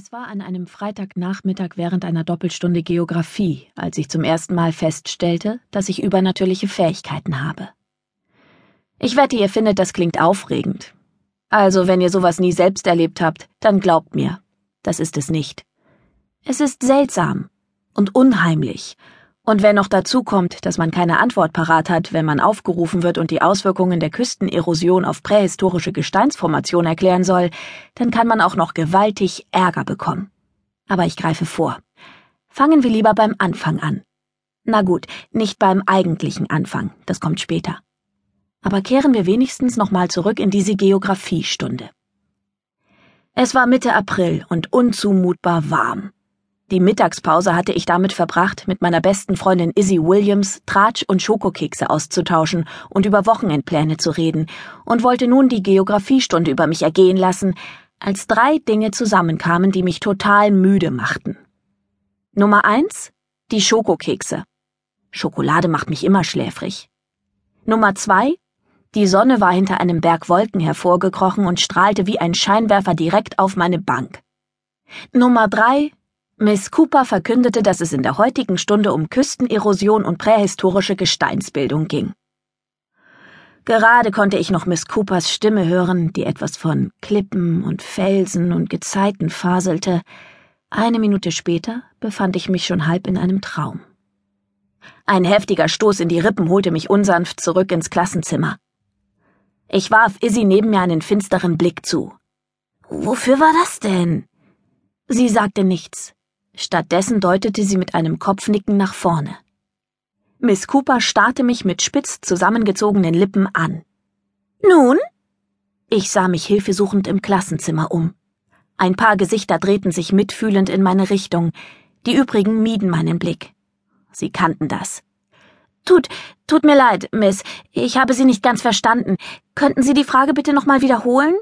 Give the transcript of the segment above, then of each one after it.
Es war an einem Freitagnachmittag während einer Doppelstunde Geographie, als ich zum ersten Mal feststellte, dass ich übernatürliche Fähigkeiten habe. Ich wette, ihr findet, das klingt aufregend. Also, wenn ihr sowas nie selbst erlebt habt, dann glaubt mir, das ist es nicht. Es ist seltsam und unheimlich und wenn noch dazu kommt, dass man keine Antwort parat hat, wenn man aufgerufen wird und die Auswirkungen der Küstenerosion auf prähistorische Gesteinsformation erklären soll, dann kann man auch noch gewaltig Ärger bekommen. Aber ich greife vor. Fangen wir lieber beim Anfang an. Na gut, nicht beim eigentlichen Anfang, das kommt später. Aber kehren wir wenigstens nochmal zurück in diese Geographiestunde. Es war Mitte April und unzumutbar warm. Die Mittagspause hatte ich damit verbracht, mit meiner besten Freundin Izzy Williams Tratsch und Schokokekse auszutauschen und über Wochenendpläne zu reden und wollte nun die Geographiestunde über mich ergehen lassen, als drei Dinge zusammenkamen, die mich total müde machten. Nummer eins, die Schokokekse. Schokolade macht mich immer schläfrig. Nummer zwei, die Sonne war hinter einem Berg Wolken hervorgekrochen und strahlte wie ein Scheinwerfer direkt auf meine Bank. Nummer drei, Miss Cooper verkündete, dass es in der heutigen Stunde um Küstenerosion und prähistorische Gesteinsbildung ging. Gerade konnte ich noch Miss Coopers Stimme hören, die etwas von Klippen und Felsen und Gezeiten faselte. Eine Minute später befand ich mich schon halb in einem Traum. Ein heftiger Stoß in die Rippen holte mich unsanft zurück ins Klassenzimmer. Ich warf Izzy neben mir einen finsteren Blick zu. Wofür war das denn? Sie sagte nichts. Stattdessen deutete sie mit einem Kopfnicken nach vorne. Miss Cooper starrte mich mit spitz zusammengezogenen Lippen an. Nun? Ich sah mich hilfesuchend im Klassenzimmer um. Ein paar Gesichter drehten sich mitfühlend in meine Richtung, die übrigen mieden meinen Blick. Sie kannten das. Tut, tut mir leid, Miss, ich habe Sie nicht ganz verstanden. Könnten Sie die Frage bitte nochmal wiederholen?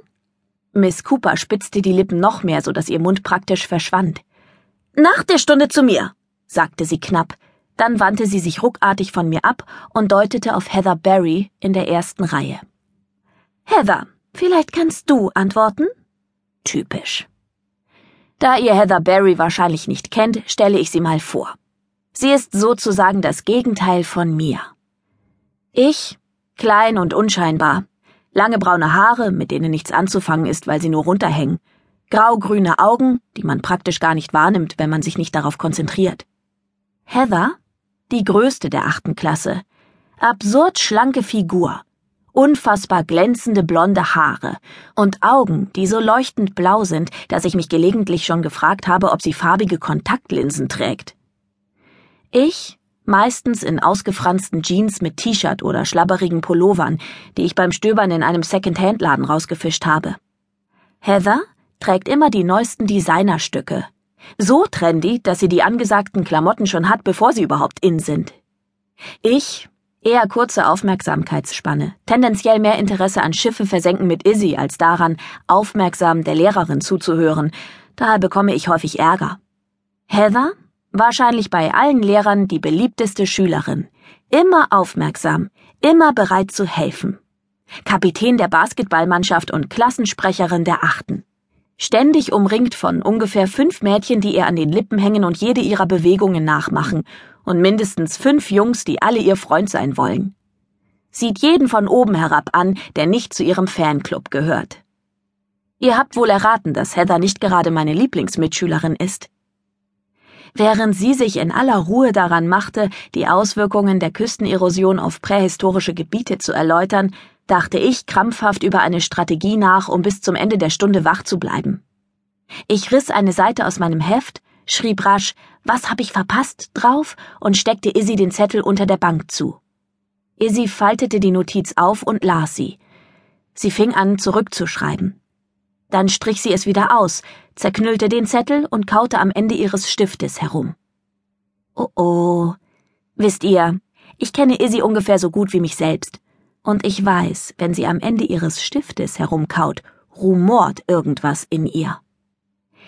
Miss Cooper spitzte die Lippen noch mehr, so dass ihr Mund praktisch verschwand. Nach der Stunde zu mir, sagte sie knapp, dann wandte sie sich ruckartig von mir ab und deutete auf Heather Barry in der ersten Reihe. Heather, vielleicht kannst du antworten? Typisch. Da ihr Heather Barry wahrscheinlich nicht kennt, stelle ich sie mal vor. Sie ist sozusagen das Gegenteil von mir. Ich, klein und unscheinbar, lange braune Haare, mit denen nichts anzufangen ist, weil sie nur runterhängen, graugrüne Augen, die man praktisch gar nicht wahrnimmt, wenn man sich nicht darauf konzentriert. Heather, die größte der achten Klasse, absurd schlanke Figur, unfassbar glänzende blonde Haare und Augen, die so leuchtend blau sind, dass ich mich gelegentlich schon gefragt habe, ob sie farbige Kontaktlinsen trägt. Ich, meistens in ausgefransten Jeans mit T-Shirt oder schlabberigen Pullovern, die ich beim Stöbern in einem Second-Hand-Laden rausgefischt habe. Heather, trägt immer die neuesten Designerstücke. So trendy, dass sie die angesagten Klamotten schon hat, bevor sie überhaupt in sind. Ich, eher kurze Aufmerksamkeitsspanne, tendenziell mehr Interesse an Schiffe versenken mit Izzy als daran, aufmerksam der Lehrerin zuzuhören, daher bekomme ich häufig Ärger. Heather? Wahrscheinlich bei allen Lehrern die beliebteste Schülerin. Immer aufmerksam, immer bereit zu helfen. Kapitän der Basketballmannschaft und Klassensprecherin der Achten ständig umringt von ungefähr fünf Mädchen, die ihr an den Lippen hängen und jede ihrer Bewegungen nachmachen, und mindestens fünf Jungs, die alle ihr Freund sein wollen. Sieht jeden von oben herab an, der nicht zu ihrem Fanclub gehört. Ihr habt wohl erraten, dass Heather nicht gerade meine Lieblingsmitschülerin ist. Während sie sich in aller Ruhe daran machte, die Auswirkungen der Küstenerosion auf prähistorische Gebiete zu erläutern, dachte ich krampfhaft über eine Strategie nach, um bis zum Ende der Stunde wach zu bleiben. Ich riss eine Seite aus meinem Heft, schrieb rasch, was hab ich verpasst, drauf und steckte Izzy den Zettel unter der Bank zu. Izzy faltete die Notiz auf und las sie. Sie fing an, zurückzuschreiben. Dann strich sie es wieder aus, zerknüllte den Zettel und kaute am Ende ihres Stiftes herum. Oh oh. Wisst ihr, ich kenne Izzy ungefähr so gut wie mich selbst. Und ich weiß, wenn sie am Ende ihres Stiftes herumkaut, rumort irgendwas in ihr.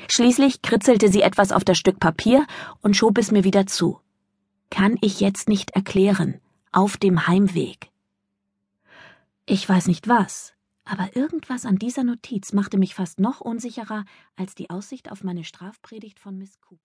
Schließlich kritzelte sie etwas auf das Stück Papier und schob es mir wieder zu. Kann ich jetzt nicht erklären, auf dem Heimweg. Ich weiß nicht was, Aber irgendwas an dieser Notiz machte mich fast noch unsicherer als die Aussicht auf meine Strafpredigt von Miss Cooper.